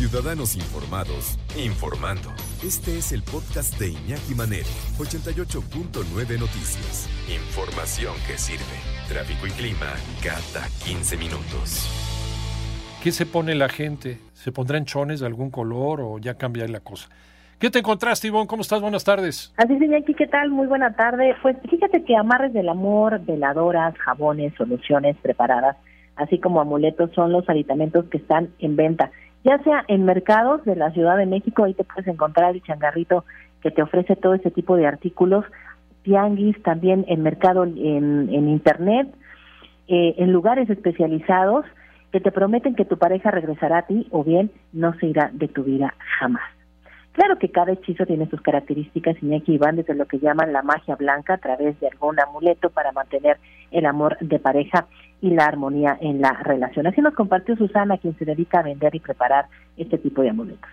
Ciudadanos informados, informando. Este es el podcast de Iñaki Manero, 88.9 Noticias. Información que sirve. Tráfico y clima cada 15 minutos. ¿Qué se pone la gente? ¿Se pondrán chones de algún color o ya cambia la cosa? ¿Qué te encontraste, Ivonne? ¿Cómo estás? Buenas tardes. Así es, Iñaki, ¿qué tal? Muy buena tarde. Pues fíjate que amarres del amor, veladoras, jabones, soluciones preparadas, así como amuletos son los aditamentos que están en venta ya sea en mercados de la Ciudad de México, ahí te puedes encontrar el changarrito que te ofrece todo ese tipo de artículos, tianguis, también en mercado en, en internet, eh, en lugares especializados que te prometen que tu pareja regresará a ti o bien no se irá de tu vida jamás. Claro que cada hechizo tiene sus características, Iñaki, y van desde lo que llaman la magia blanca a través de algún amuleto para mantener el amor de pareja y la armonía en la relación. Así nos compartió Susana, quien se dedica a vender y preparar este tipo de amuletos.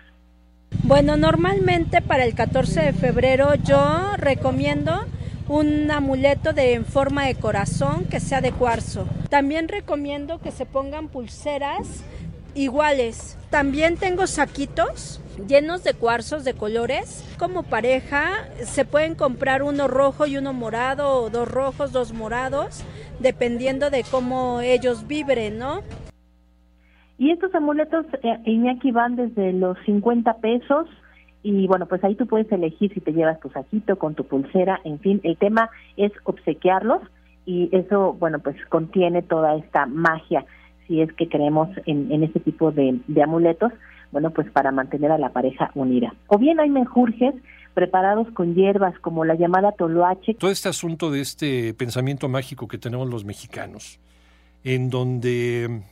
Bueno, normalmente para el 14 de febrero yo recomiendo un amuleto de en forma de corazón que sea de cuarzo. También recomiendo que se pongan pulseras iguales. También tengo saquitos llenos de cuarzos de colores. Como pareja se pueden comprar uno rojo y uno morado o dos rojos, dos morados, dependiendo de cómo ellos vibren, ¿no? Y estos amuletos, eh, Iñaki, van desde los 50 pesos y bueno, pues ahí tú puedes elegir si te llevas tu saquito con tu pulsera, en fin, el tema es obsequiarlos y eso, bueno, pues contiene toda esta magia si es que creemos en, en este tipo de, amuletos, bueno, pues para mantener a la pareja unida. O bien hay menjurjes preparados con hierbas como la llamada toloache. Todo este asunto de este pensamiento mágico que tenemos los mexicanos, en donde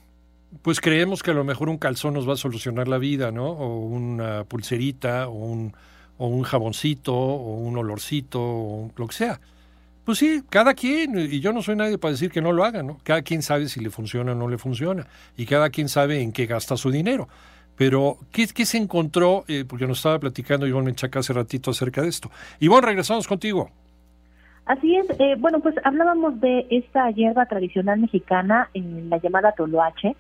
pues creemos que a lo mejor un calzón nos va a solucionar la vida, ¿no? O una pulserita, o un, o un jaboncito, o un olorcito, o lo que sea. Pues sí, cada quien, y yo no soy nadie para decir que no lo haga, ¿no? Cada quien sabe si le funciona o no le funciona, y cada quien sabe en qué gasta su dinero. Pero, ¿qué, qué se encontró? Eh, porque nos estaba platicando Ivonne Menchaca hace ratito acerca de esto. Ivonne, regresamos contigo. Así es, eh, bueno, pues hablábamos de esta hierba tradicional mexicana, en la llamada toloache,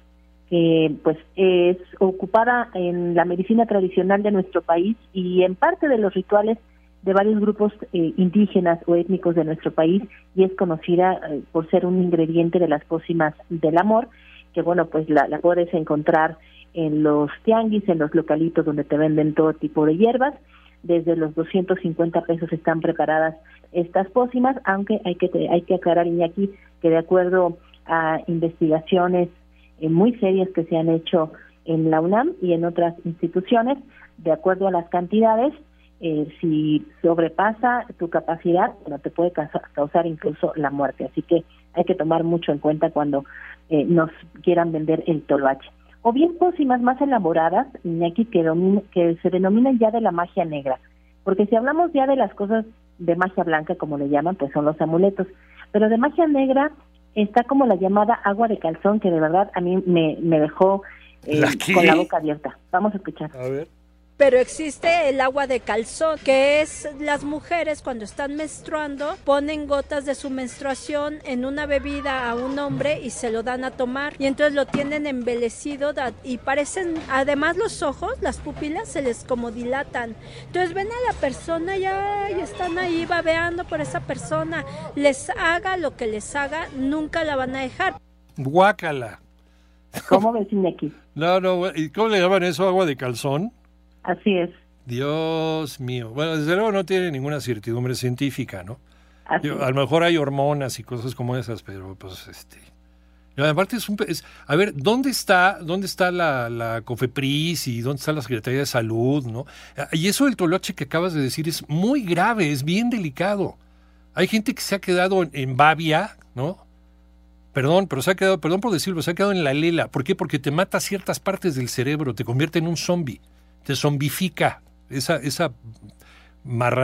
que pues es ocupada en la medicina tradicional de nuestro país y en parte de los rituales de varios grupos eh, indígenas o étnicos de nuestro país y es conocida eh, por ser un ingrediente de las pócimas del amor, que bueno, pues la, la puedes encontrar en los tianguis, en los localitos donde te venden todo tipo de hierbas. Desde los 250 pesos están preparadas estas pócimas, aunque hay que hay que aclarar aquí que de acuerdo a investigaciones eh, muy serias que se han hecho en la UNAM y en otras instituciones, de acuerdo a las cantidades, eh, si sobrepasa tu capacidad, no te puede causar incluso la muerte. Así que hay que tomar mucho en cuenta cuando eh, nos quieran vender el toloache. O bien pócimas más elaboradas, Iñaki, que, que se denominan ya de la magia negra. Porque si hablamos ya de las cosas de magia blanca, como le llaman, pues son los amuletos. Pero de magia negra está como la llamada agua de calzón, que de verdad a mí me, me dejó eh, con la boca abierta. Vamos a escuchar. A ver. Pero existe el agua de calzón, que es las mujeres cuando están menstruando ponen gotas de su menstruación en una bebida a un hombre y se lo dan a tomar y entonces lo tienen embelecido y parecen, además los ojos, las pupilas se les como dilatan. Entonces ven a la persona ya y están ahí babeando por esa persona. Les haga lo que les haga, nunca la van a dejar. Guácala. ¿Cómo ves, aquí? No, no, ¿y cómo le llaman eso? ¿Agua de calzón? Así es. Dios mío. Bueno, desde luego no tiene ninguna certidumbre científica, ¿no? a lo mejor hay hormonas y cosas como esas, pero pues este... aparte es un... a ver, ¿dónde está, dónde está la, la, COFEPRIS y dónde está la Secretaría de Salud, no? Y eso del toloche que acabas de decir es muy grave, es bien delicado. Hay gente que se ha quedado en, babia, ¿no? Perdón, pero se ha quedado, perdón por decirlo, se ha quedado en la lela. ¿Por qué? Porque te mata ciertas partes del cerebro, te convierte en un zombie, te zombifica esa, esa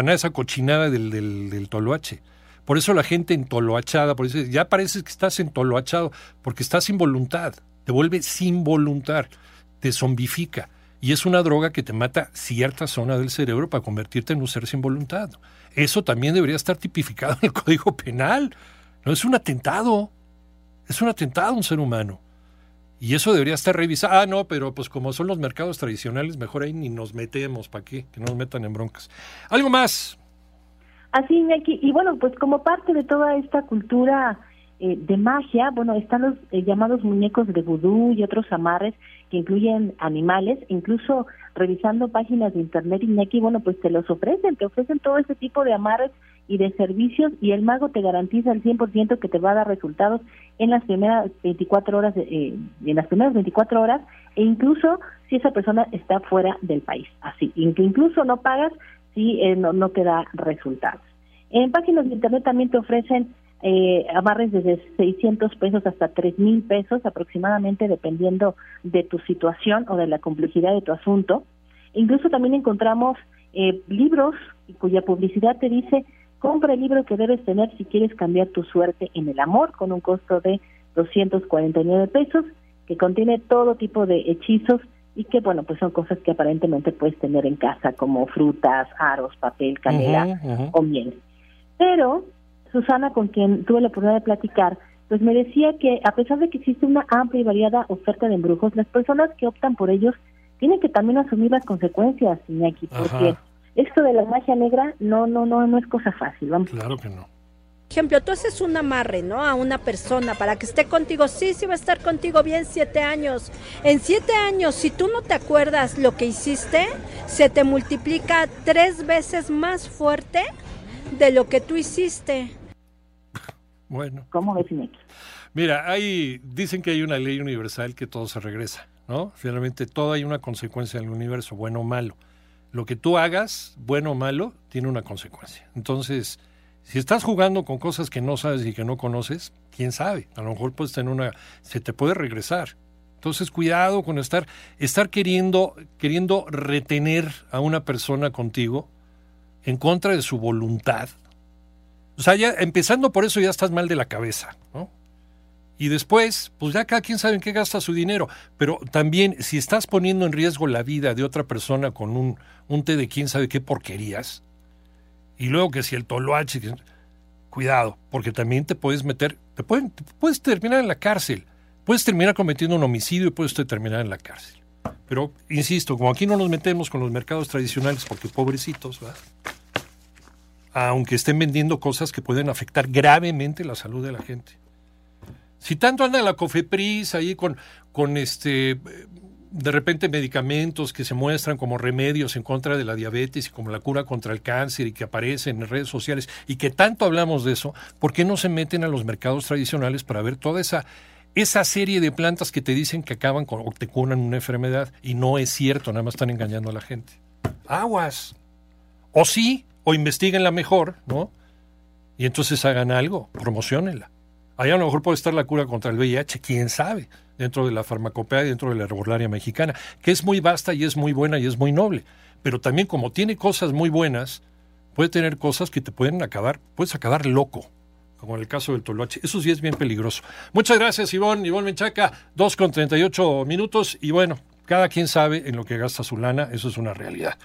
esa cochinada del, del, del toloache. Por eso la gente entoloachada, por eso ya parece que estás entoloachado, porque estás sin voluntad, te vuelve sin voluntad, te zombifica. Y es una droga que te mata cierta zona del cerebro para convertirte en un ser sin voluntad. Eso también debería estar tipificado en el Código Penal. No es un atentado. Es un atentado a un ser humano. Y eso debería estar revisado. Ah, no, pero pues como son los mercados tradicionales, mejor ahí ni nos metemos. ¿Para qué? Que no nos metan en broncas. ¿Algo más? Así, Iñaki. Y bueno, pues como parte de toda esta cultura eh, de magia, bueno, están los eh, llamados muñecos de vudú y otros amarres que incluyen animales, incluso revisando páginas de internet, Iñaki, bueno, pues te los ofrecen, te ofrecen todo ese tipo de amarres y de servicios y el mago te garantiza al 100% que te va a dar resultados en las primeras 24 horas, eh, en las primeras 24 horas e incluso si esa persona está fuera del país, así, incluso no pagas si eh, no, no te da resultados. En páginas de internet también te ofrecen eh, amarres desde 600 pesos hasta 3 mil pesos aproximadamente dependiendo de tu situación o de la complejidad de tu asunto. Incluso también encontramos eh, libros cuya publicidad te dice compra el libro que debes tener si quieres cambiar tu suerte en el amor con un costo de 249 pesos que contiene todo tipo de hechizos y que bueno pues son cosas que aparentemente puedes tener en casa como frutas, aros, papel, canela o miel. Pero Susana, con quien tuve la oportunidad de platicar, pues me decía que a pesar de que existe una amplia y variada oferta de embrujos, las personas que optan por ellos tienen que también asumir las consecuencias, Iñaki, porque esto de la magia negra no, no, no, no es cosa fácil. Vamos. Claro que no. Ejemplo, tú haces un amarre, ¿no? A una persona para que esté contigo. Sí, sí va a estar contigo bien siete años. En siete años, si tú no te acuerdas lo que hiciste, se te multiplica tres veces más fuerte de lo que tú hiciste. Bueno. ¿Cómo ves, Mira, hay, dicen que hay una ley universal que todo se regresa, ¿no? Finalmente todo hay una consecuencia en el universo, bueno o malo. Lo que tú hagas, bueno o malo, tiene una consecuencia. Entonces, si estás jugando con cosas que no sabes y que no conoces, quién sabe, a lo mejor puedes tener una, se te puede regresar. Entonces, cuidado con estar, estar queriendo, queriendo retener a una persona contigo en contra de su voluntad, o sea, ya empezando por eso ya estás mal de la cabeza, ¿no? Y después, pues ya cada quien sabe en qué gasta su dinero. Pero también, si estás poniendo en riesgo la vida de otra persona con un, un té de quién sabe qué porquerías, y luego que si el toloache, cuidado, porque también te puedes meter, te, pueden, puedes terminar en la cárcel, puedes terminar cometiendo un homicidio y puedes terminar en la cárcel. Pero, insisto, como aquí no nos metemos con los mercados tradicionales, porque pobrecitos, ¿verdad? aunque estén vendiendo cosas que pueden afectar gravemente la salud de la gente. Si tanto anda la COFEPRIS ahí con, con este de repente medicamentos que se muestran como remedios en contra de la diabetes y como la cura contra el cáncer y que aparecen en redes sociales y que tanto hablamos de eso, ¿por qué no se meten a los mercados tradicionales para ver toda esa esa serie de plantas que te dicen que acaban con o te curan una enfermedad y no es cierto, nada más están engañando a la gente? Aguas. O sí, o investiguenla mejor, ¿no? Y entonces hagan algo, promocionenla. Ahí a lo mejor puede estar la cura contra el VIH, quién sabe, dentro de la farmacopea y dentro de la herbolaria mexicana, que es muy vasta y es muy buena y es muy noble. Pero también como tiene cosas muy buenas, puede tener cosas que te pueden acabar, puedes acabar loco, como en el caso del toloache. Eso sí es bien peligroso. Muchas gracias, Ivonne. Ivonne Menchaca, 2 con 38 minutos. Y bueno, cada quien sabe en lo que gasta su lana, eso es una realidad.